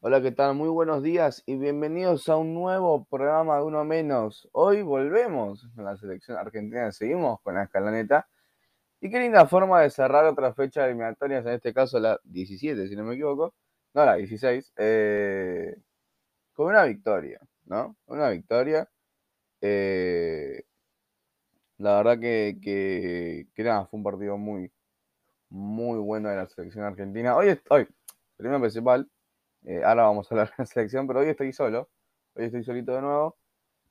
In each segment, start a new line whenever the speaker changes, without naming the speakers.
Hola, ¿qué tal? Muy buenos días y bienvenidos a un nuevo programa de Uno Menos. Hoy volvemos en la selección argentina, seguimos con la escalaneta. Y qué linda forma de cerrar otra fecha de eliminatorias, en este caso la 17, si no me equivoco. No, la 16. eh, con una victoria, ¿no? Una victoria. Eh, la verdad que, nada, fue un partido muy, muy bueno de la selección argentina. Hoy, hoy primero principal, eh, ahora vamos a hablar de la selección, pero hoy estoy solo. Hoy estoy solito de nuevo.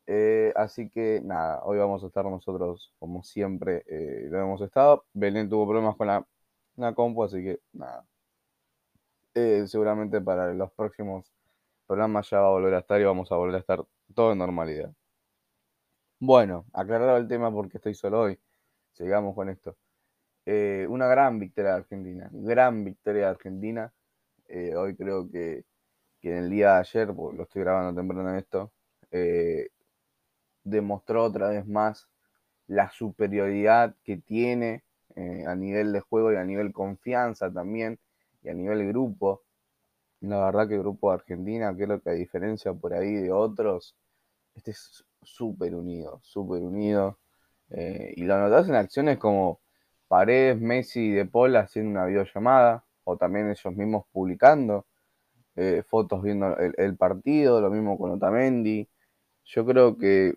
eh, así que nada, hoy vamos a estar nosotros como siempre eh, lo hemos estado. Belén tuvo problemas con la, la compu, así que nada. Eh, seguramente para los próximos programas ya va a volver a estar y vamos a volver a estar todo en normalidad. Bueno, aclarado el tema porque estoy solo hoy. Sigamos con esto. Una gran victoria de Argentina, gran victoria de Argentina. Eh, hoy creo que, que en el día de ayer, porque lo estoy grabando temprano esto, eh, demostró otra vez más la superioridad que tiene eh, a nivel de juego y a nivel confianza también, y a nivel grupo. La verdad que el grupo de Argentina, creo que a diferencia por ahí de otros, este es súper unido, súper unido. Y lo notas en acciones como Paredes, Messi y De Paul haciendo una videollamada, o también ellos mismos publicando eh, fotos viendo el, partido, lo mismo con Otamendi. Yo creo que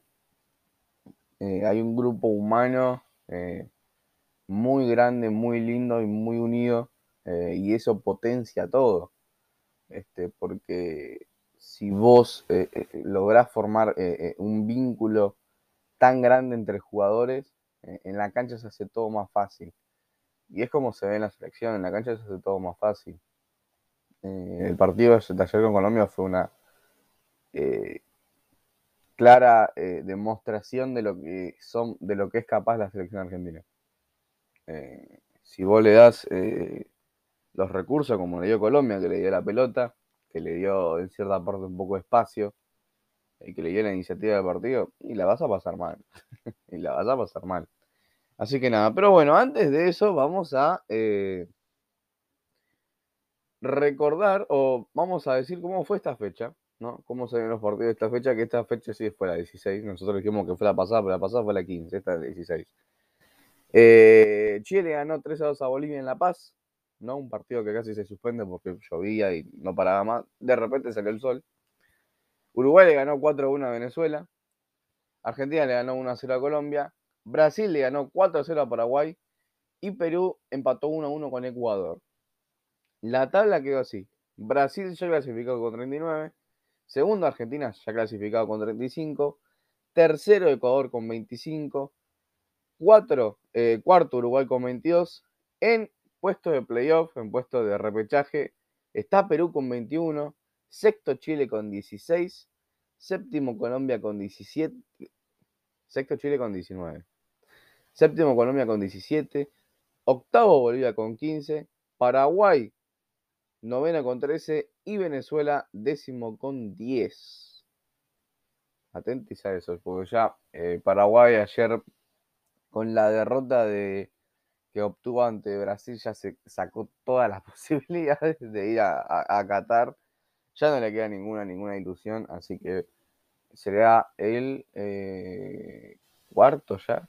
eh, hay un grupo humano eh, muy grande, muy lindo y muy unido, y eso potencia todo. Este, porque si vos lográs formar un vínculo tan grande entre jugadores, en la cancha se hace todo más fácil. Y es como se ve en la selección, en la cancha se hace todo más fácil. Eh, el partido de ayer con Colombia fue una eh, clara eh, demostración de lo que son, de lo que es capaz la selección argentina. Eh, si vos le das eh, los recursos, como le dio Colombia, que le dio la pelota, que le dio en cierta parte un poco de espacio, y que le dio la iniciativa del partido, y la vas a pasar mal. y la vas a pasar mal. Así que nada, pero bueno, antes de eso vamos a eh, recordar o vamos a decir cómo fue esta fecha, ¿no? Cómo se ven los partidos de esta fecha, que esta fecha sí fue la 16, nosotros dijimos que fue la pasada, pero la pasada fue la 15, esta es la 16. Eh, Chile ganó 3 a 2 a Bolivia en La Paz, ¿no? Un partido que casi se suspende porque llovía y no paraba más. De repente salió el sol. Uruguay le ganó 4 a 1 a Venezuela. Argentina le ganó 1 a 0 a Colombia. Brasil le ganó 4 a 0 a Paraguay. Y Perú empató 1 a 1 con Ecuador. La tabla quedó así. Brasil ya clasificado con 39. Segundo Argentina ya clasificado con 35. Tercero Ecuador con 25. Cuatro, eh, cuarto Uruguay con 22. En puesto de playoff, en puesto de repechaje, está Perú con 21. Sexto Chile con 16. Séptimo Colombia con 17. Sexto Chile con 19. Séptimo Colombia con 17. Octavo Bolivia con 15. Paraguay novena con 13. Y Venezuela décimo con 10. Atentis a eso, porque ya eh, Paraguay ayer con la derrota de, que obtuvo ante Brasil ya se sacó todas las posibilidades de ir a, Qatar. Ya no le queda ninguna, ninguna ilusión, así que será el eh, cuarto ya,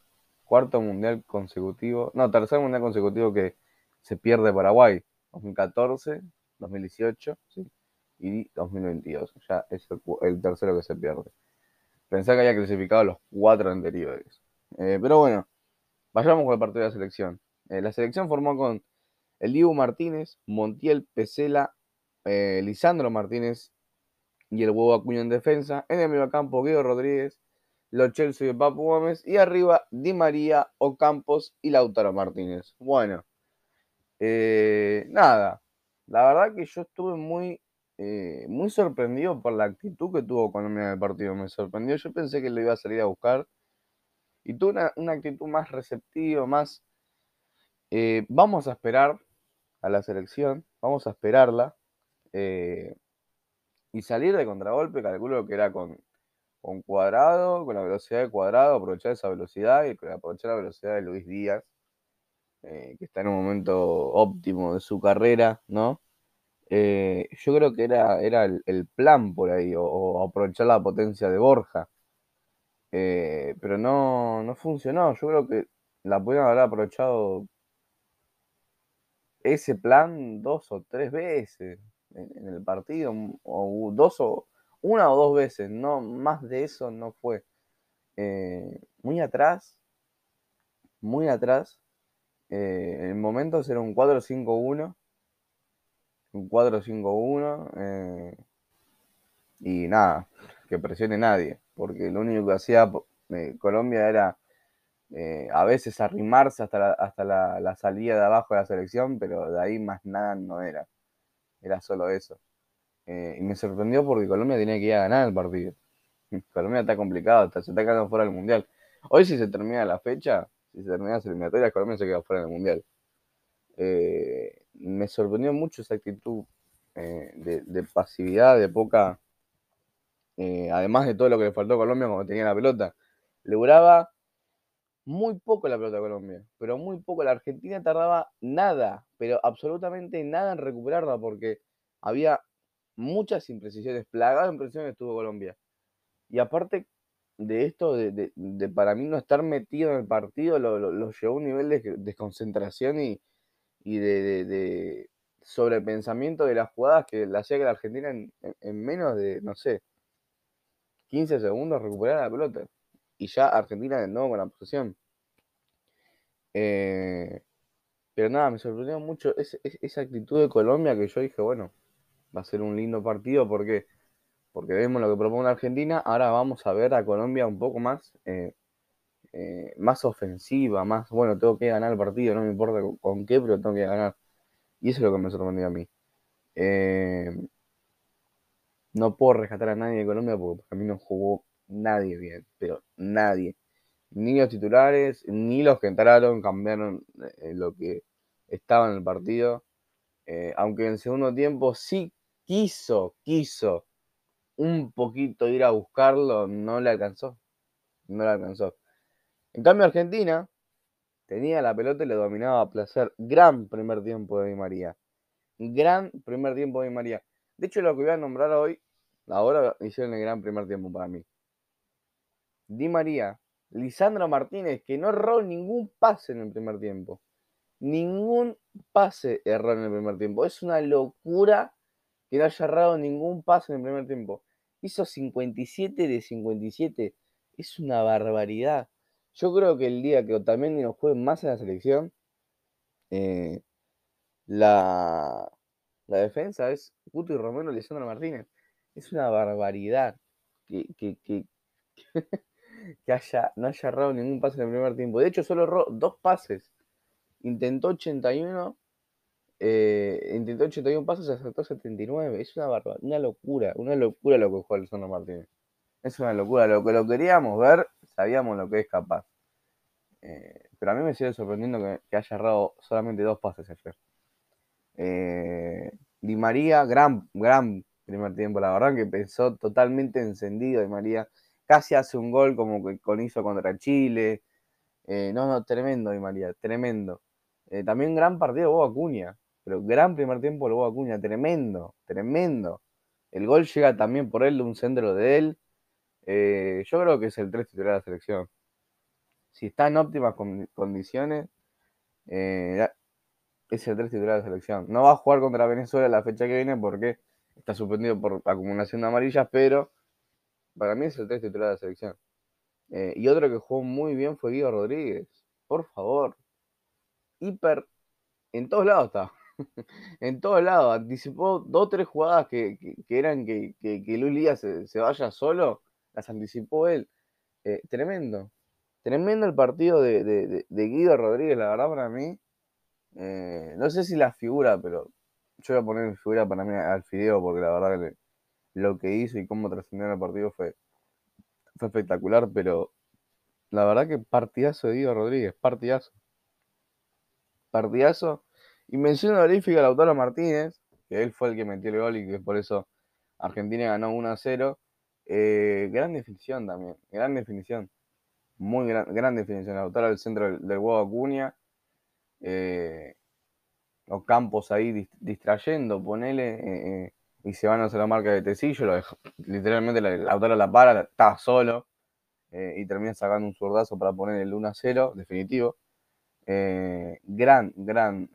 cuarto mundial consecutivo, no, tercer mundial consecutivo que se pierde Paraguay, 2014, 2018 ¿sí? y 2022, ya es el, el, tercero que se pierde. Pensé que había clasificado los cuatro anteriores. Eh, pero bueno, vayamos con el partido de la selección. Eh, la selección formó con el Dibu Martínez, Montiel Pesela, eh, Lisandro Martínez y el huevo Acuña en defensa. En el medio campo, Guido Rodríguez, Lo Chelsea y Papu Gómez. Y arriba, Di María, Ocampos y Lautaro Martínez. Bueno, eh, nada. La verdad que yo estuve muy, eh, muy sorprendido por la actitud que tuvo Colombia en el partido. Me sorprendió. Yo pensé que lo iba a salir a buscar. Y tuvo una, actitud más receptiva, más... Eh, vamos a esperar a la selección. Vamos a esperarla. Y salir de contragolpe, calculo que era con, con cuadrado, con la velocidad de cuadrado, aprovechar esa velocidad y aprovechar la velocidad de Luis Díaz, eh, que está en un momento óptimo de su carrera, ¿no? Eh, yo creo que era, era el, plan por ahí, o, aprovechar la potencia de Borja. Eh, pero no, no funcionó. Yo creo que la pudieron haber aprovechado ese plan dos o tres veces en, el partido, o dos o una o dos veces, no más de eso no fue. Eh, muy atrás, muy atrás. en momentos era un 4-5-1 un 4-5-1 eh, y nada, que presione nadie, porque lo único que hacía eh, Colombia era eh, a veces arrimarse hasta, la, hasta la, salida de abajo de la selección, pero de ahí más nada no era, era solo eso. Y me sorprendió porque Colombia tenía que ir a ganar el partido. Colombia está complicado, se está quedando fuera del Mundial. Hoy si se termina la fecha, si se termina las eliminatorias, Colombia se queda fuera del Mundial. Eh, me sorprendió mucho esa actitud eh, de, pasividad, de poca, eh, además de todo lo que le faltó a Colombia cuando tenía la pelota. Le duraba muy poco la pelota a Colombia, pero muy poco. La Argentina tardaba nada, pero absolutamente nada en recuperarla porque había muchas imprecisiones, plagadas de imprecisiones estuvo Colombia. Y aparte de esto, de, para mí no estar metido en el partido, lo, llevó a un nivel de desconcentración y, y de, de, sobrepensamiento de las jugadas que la hacía que la Argentina en, menos de, no sé, 15 segundos recuperara la pelota. Y ya Argentina de nuevo con la posesión. Eh, pero nada, me sorprendió mucho esa actitud de Colombia que yo dije, bueno, va a ser un lindo partido porque, porque vemos lo que propone Argentina. Ahora vamos a ver a Colombia un poco más eh, eh, más ofensiva, más, bueno, tengo que ganar el partido, no me importa con, qué, pero tengo que ganar. Y eso es lo que me sorprendió a mí. Eh, no puedo rescatar a nadie de Colombia porque a mí no jugó nadie bien, pero nadie. Ni los titulares, ni los que entraron cambiaron lo que estaba en el partido. aunque en el segundo tiempo sí quiso, quiso un poquito ir a buscarlo, no le alcanzó. No le alcanzó. En cambio, Argentina tenía la pelota y le dominaba a placer. Gran primer tiempo de Di María. Gran primer tiempo de Di María. De hecho, lo que voy a nombrar hoy, ahora hicieron el gran primer tiempo para mí. Di María, Lisandro Martínez, que no erró ningún pase en el primer tiempo. Ningún pase erró en el primer tiempo. Es una locura que no haya errado ningún pase en el primer tiempo. Hizo 57 de 57. Es una barbaridad. Yo creo que el día que Otamendi nos juegue más en la selección, eh, la, la, defensa es Romero y Lisandro Martínez. Es una barbaridad que, que, que, haya, no haya errado ningún pase en el primer tiempo. De hecho, solo erró dos pases. Intentó 81, eh, intentó 81 pases y acertó 79. Es una barbaridad, una locura, una locura lo que juega Lisandro Martínez. Es una locura. Lo que lo queríamos ver, sabíamos lo que es capaz. Eh, pero a mí me sigue sorprendiendo que, haya errado solamente dos pases ayer. Eh, Di María, gran, gran primer tiempo, la verdad que pensó totalmente encendido Di María. Casi hace un gol como que con hizo contra Chile. Eh, no, no, tremendo Di María, tremendo. también gran partido Boba Acuña, pero gran primer tiempo Boba Acuña, tremendo, tremendo. El gol llega también por él de un centro de él. yo creo que es el 3 titular de la selección si está en óptimas condiciones, eh, es el 3 titular de selección. No va a jugar contra Venezuela la fecha que viene porque está suspendido por acumulación de amarillas, pero para mí es el 3 titular de selección. Eh, y otro que jugó muy bien fue Guido Rodríguez. Por favor. Hiper. En todos lados está. en todos lados. Anticipó dos o tres jugadas que, eran que, que, Luis Lías se, vaya solo. Las anticipó él. Eh, tremendo. Tremendo el partido de, Guido Rodríguez, la verdad, para mí. Eh, no sé si la figura, pero yo voy a poner figura para mí al Fideo, porque la verdad que lo que hizo y cómo trascendió el partido fue, fue espectacular, pero la verdad que partidazo de Guido Rodríguez, partidazo. Partidazo. Y mención honorífica a Lautaro Martínez, que él fue el que metió el gol y que por eso Argentina ganó 1 a 0. Eh, gran definición también, gran definición muy gran, gran definición. Lautaro al centro del, del huevo Acuña. Eh, o campos ahí distrayendo, ponele, y se van a hacer la marca de Tecillo, lo literalmente el autor la para, está solo, y termina sacando un zurdazo para poner el 1 a 0, definitivo. Gran, gran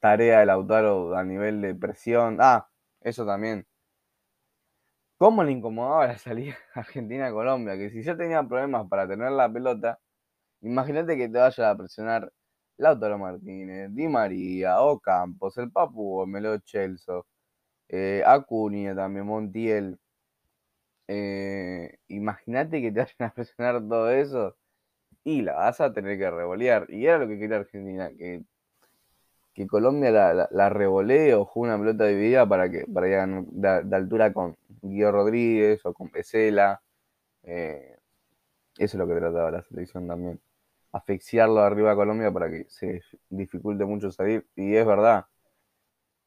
tarea del Lautaro a nivel de presión. Ah, eso también. ¿Cómo le incomodaba la salida Argentina-Colombia? Que si ya tenía problemas para tener la pelota, imagínate que te vaya a presionar Lautaro Martínez, Di María, Ocampos, el Papu, Melo Chelso, eh, Acuña también, Montiel. Eh, imagínate que te vayan a presionar todo eso y la vas a tener que revolear. Y era lo que quería Argentina, que que Colombia la, la, revolee o juegue una pelota dividida para que para ir de, altura con Guido Rodríguez o con Pesela. Eh, eso es lo que trataba la selección también. Asfixiarlo arriba a Colombia para que se dificulte mucho salir. Y es verdad.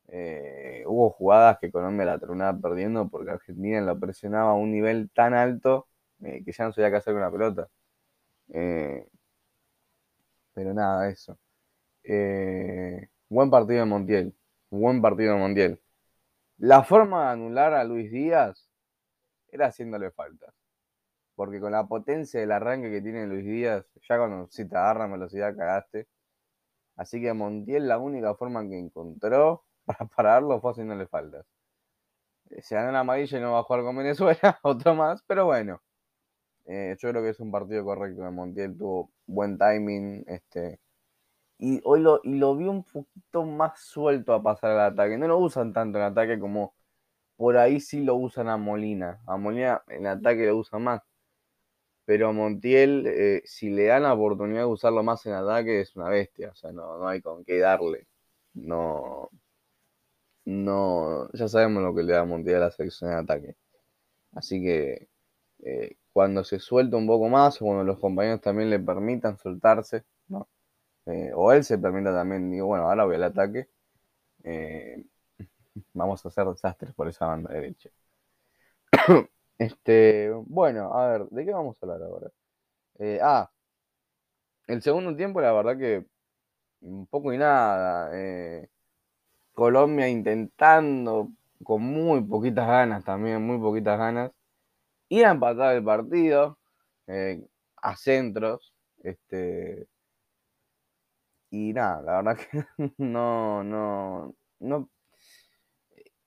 Eh, hubo jugadas que Colombia la terminaba perdiendo porque Argentina la presionaba a un nivel tan alto eh, que ya no sabía qué hacer con la pelota. Pero nada, eso. Buen partido de Montiel. Buen partido de Montiel. La forma de anular a Luis Díaz era haciéndole falta. Porque con la potencia del arranque que tiene Luis Díaz, ya cuando si te agarra velocidad cagaste. Así que Montiel la única forma que encontró para pararlo fue haciéndole faltas. Eh, se ganó la amarilla y no va a jugar con Venezuela, otro más, pero bueno. Eh, yo creo que es un partido correcto de Montiel, tuvo buen timing, este, y hoy lo, y lo vi un poquito más suelto a pasar al ataque. No lo usan tanto en ataque como por ahí sí lo usan a Molina. A Molina en ataque lo usan más. Pero a Montiel, eh, si le dan la oportunidad de usarlo más en ataque, es una bestia. O sea, no, no hay con qué darle. No. No. Ya sabemos lo que le da a Montiel a la selección de ataque. Así que eh, cuando se suelta un poco más, o cuando los compañeros también le permitan soltarse, ¿no? Eh, o él se permita también, digo, bueno, ahora voy al ataque. Eh, vamos a hacer desastres por esa banda derecha. este, bueno, a ver, ¿de qué vamos a hablar ahora? Eh, ah, el segundo tiempo, la verdad que un poco y nada. Colombia intentando con muy poquitas ganas también, muy poquitas ganas, ir a empatar el partido a centros. Este, y nada, la verdad que no, no, no.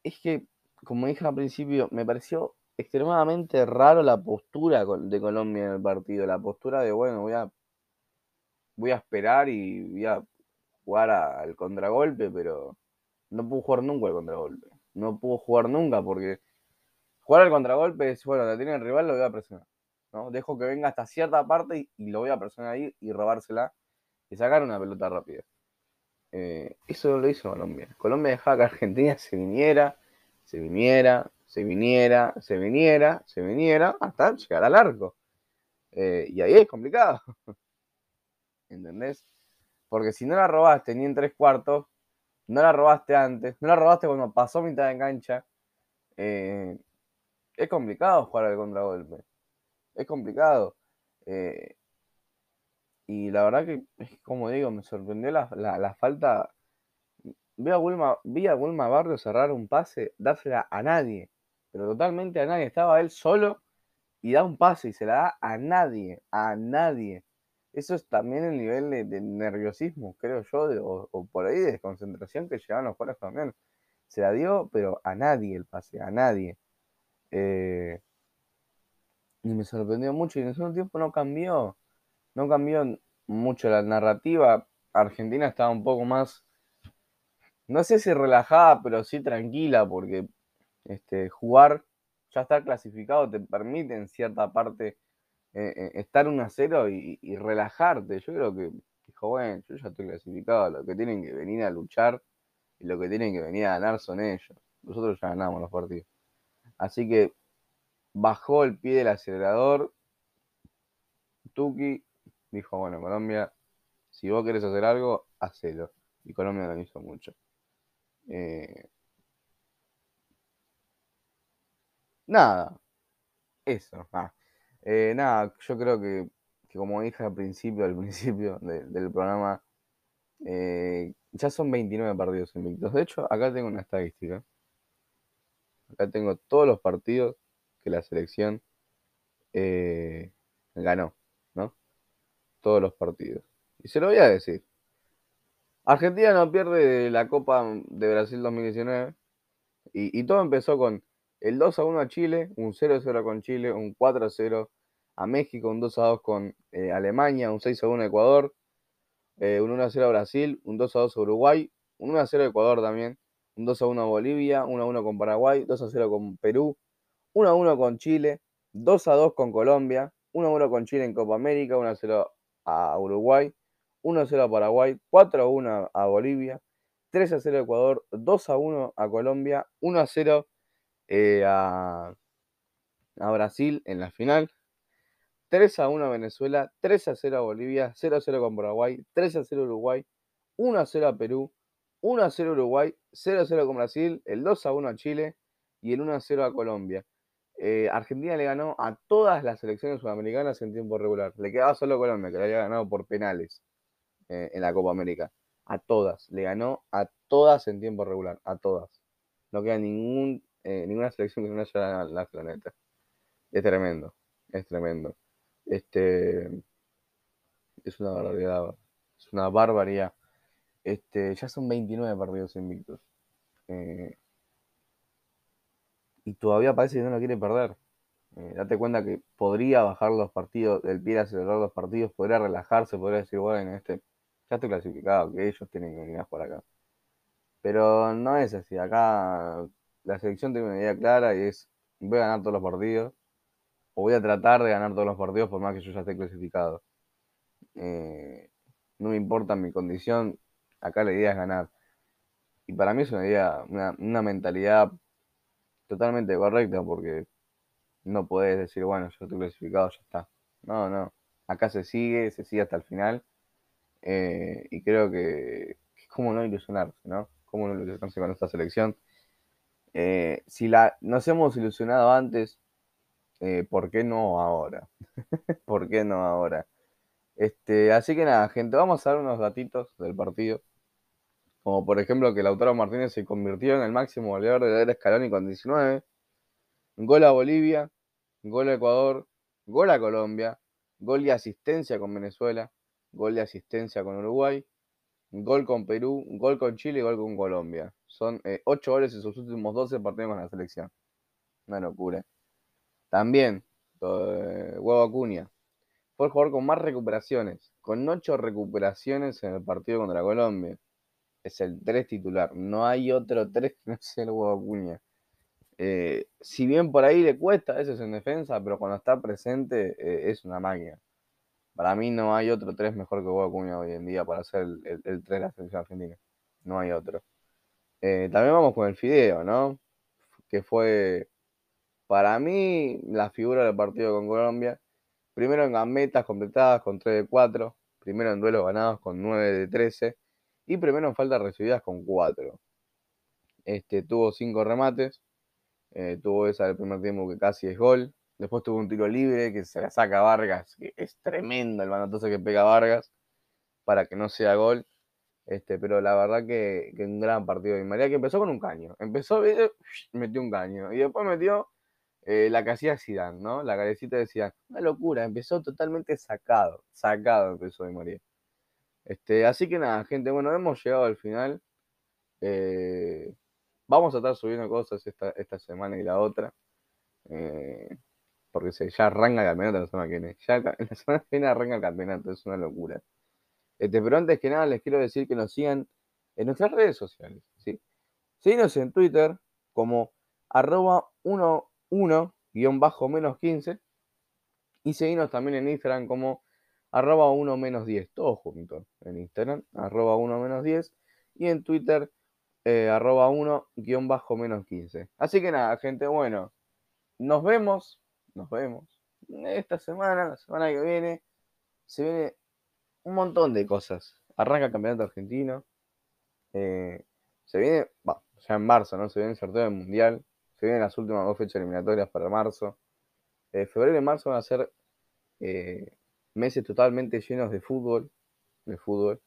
Es que, como dije al principio, me pareció extremadamente raro la postura de Colombia en el partido. La postura de, bueno, voy a, voy a esperar y voy a jugar al contragolpe, pero no puedo jugar nunca al contragolpe. No puedo jugar nunca porque jugar al contragolpe es, bueno, la tiene el rival, lo voy a presionar. ¿no? Dejo que venga hasta cierta parte y lo voy a presionar ahí y robársela y sacar una pelota rápida. Eh, eso lo hizo Colombia. Colombia dejaba que Argentina se viniera, se viniera, se viniera, se viniera, se viniera, hasta llegar al arco. Eh, y ahí es complicado. ¿Entendés? Porque si no la robaste ni en tres cuartos, no la robaste antes, no la robaste cuando pasó mitad de cancha, eh, es complicado jugar al contragolpe. Es complicado. Y la verdad que, como digo, me sorprendió la, falta. Vi a, Wilma, vi a Barrio cerrar un pase, dársela a nadie, pero totalmente a nadie. Estaba él solo y da un pase y se la da a nadie, a nadie. Eso es también el nivel de, nerviosismo, creo yo, o, por ahí de desconcentración que llevan los jugadores también. Se la dio, pero a nadie el pase, a nadie. Eh, y me sorprendió mucho y en ese tiempo no cambió no cambió mucho la narrativa. Argentina estaba un poco más, no sé si relajada, pero sí tranquila, porque este, jugar, ya estar clasificado, te permite en cierta parte eh, eh, estar 1 a 0 y, relajarte. Yo creo que dijo, bueno, yo ya estoy clasificado, lo que tienen que venir a luchar y lo que tienen que venir a ganar son ellos. Nosotros ya ganamos los partidos. Así que bajó el pie del acelerador. Tuki dijo, bueno, Colombia, si vos querés hacer algo, hacelo. Y Colombia lo hizo mucho. Eh, nada, eso. Ah, eh, nada, yo creo que, como dije al principio, al principio del programa, eh, ya son 29 partidos invictos. De hecho, acá tengo una estadística. Acá tengo todos los partidos que la selección eh, ganó, ¿no? Todos los partidos. Y se lo voy a decir. Argentina no pierde la Copa de Brasil 2019. Y, todo empezó con el 2 a 1 a Chile, un 0 a 0 con Chile, un 4 a 0 a México, un 2 a 2 con eh, Alemania, un 6 a 1 a Ecuador, eh, un 1 a 0 a Brasil, un 2 a 2 a Uruguay, un 1 a 0 a Ecuador también, un 2 a 1 a Bolivia, 1 a 1 con Paraguay, 2 a 0 con Perú, 1 a 1 con Chile, 2 a 2 con Colombia, 1 a 1 con Chile en Copa América, 1 a 0 a Uruguay, 1 a 0 a Paraguay, 4 a 1 a Bolivia, 3 a 0 a Ecuador, 2 a 1 a Colombia, 1 a 0 eh, a, a Brasil en la final, 3 a 1 a Venezuela, 3 a 0 a Bolivia, 0 a 0 con Paraguay, 3 a 0 a Uruguay, 1 a 0 a Perú, 1 a 0 a Uruguay, 0 a 0 con Brasil, el 2 a 1 a Chile y el 1 a 0 a Colombia. Eh, Argentina le ganó a todas las selecciones sudamericanas en tiempo regular. Le quedaba solo Colombia, que le había ganado por penales eh, en la Copa América. A todas. Le ganó a todas en tiempo regular. A todas. No queda ningún, eh, ninguna selección que no haya ganado la planeta. Es tremendo. Es tremendo. Este. Es una barbaridad. Es una barbaridad. Este, ya son 29 partidos invictos. Eh, y todavía parece que no lo quiere perder. Eh, date cuenta que podría bajar los partidos, el pie acelerar los partidos, podría relajarse, podría decir, bueno, este, ya estoy clasificado, que ellos tienen que venir por acá. Pero no es así. Acá la selección tiene una idea clara y es, voy a ganar todos los partidos, o voy a tratar de ganar todos los partidos por más que yo ya esté clasificado. Eh, no me importa mi condición, acá la idea es ganar. Y para mí es una idea, una, una mentalidad totalmente correcta porque no puedes decir, bueno, yo estoy clasificado, ya está. No, no. Acá se sigue, se sigue hasta el final. Eh, y creo que, es como no ilusionarse, ¿no? Cómo no ilusionarse con esta selección. Eh, si la, nos hemos ilusionado antes, eh, ¿por qué no ahora? ¿Por qué no ahora? Este, así que nada, gente, vamos a dar unos datitos del partido. Como por ejemplo que Lautaro Martínez se convirtió en el máximo goleador de la era Scaloni con 19. Gol a Bolivia, gol a Ecuador, gol a Colombia, gol de asistencia con Venezuela, gol de asistencia con Uruguay, gol con Perú, gol con Chile y gol con Colombia. Son 8 eh, goles en sus últimos 12 partidos con la selección. Una locura. También, eh, Huevo Acuña. Fue el jugador con más recuperaciones, con 8 recuperaciones en el partido contra Colombia es el 3 titular. No hay otro 3 que no sea el huevo Acuña. Eh, si bien por ahí le cuesta a veces en defensa, pero cuando está presente eh, es una máquina. Para mí no hay otro 3 mejor que huevo Acuña hoy en día para ser el, 3 de la selección argentina. No hay otro. Eh, también vamos con el Fideo, ¿no? Que fue para mí la figura del partido con Colombia. Primero en gambetas completadas con 3 de 4. Primero en duelos ganados con 9 de 13 y primero en faltas recibidas con 4. Este, tuvo 5 remates. Eh, tuvo esa del primer tiempo que casi es gol. Después tuvo un tiro libre que se la saca Vargas, que es tremendo el manotazo que pega Vargas para que no sea gol. Este, pero la verdad que, que un gran partido de María que empezó con un caño. Empezó, eh, metió un caño. Y después metió eh, la casilla Zidane, ¿no? La carecita de Zidane. Una locura, empezó totalmente sacado. Sacado empezó de María. Este, así que nada, gente, bueno, hemos llegado al final. Eh, vamos a estar subiendo cosas esta, esta semana y la otra. Eh, porque se, ya arranca el campeonato la semana que viene. Ya la semana que viene arranca el campeonato, es una locura. Este, pero antes que nada les quiero decir que nos sigan en nuestras redes sociales. ¿sí? Síguenos en Twitter como arroba 11 menos 15 y seguimos también en Instagram como arroba 1 menos 10, todo junto. En Instagram, arroba 1 menos 10 y en Twitter, eh, arroba 1 guion bajo menos 15. Así que nada, gente, bueno, nos vemos, nos vemos esta semana, la semana que viene, se viene un montón de cosas. Arranca el campeonato argentino, eh, se viene, ya en marzo, ¿no? Se viene el sorteo del mundial, se vienen las últimas dos fechas eliminatorias para marzo. Eh, febrero y marzo van a ser meses totalmente llenos de fútbol, de fútbol.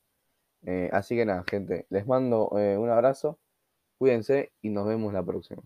así que nada, gente, les mando un abrazo, cuídense y nos vemos la próxima.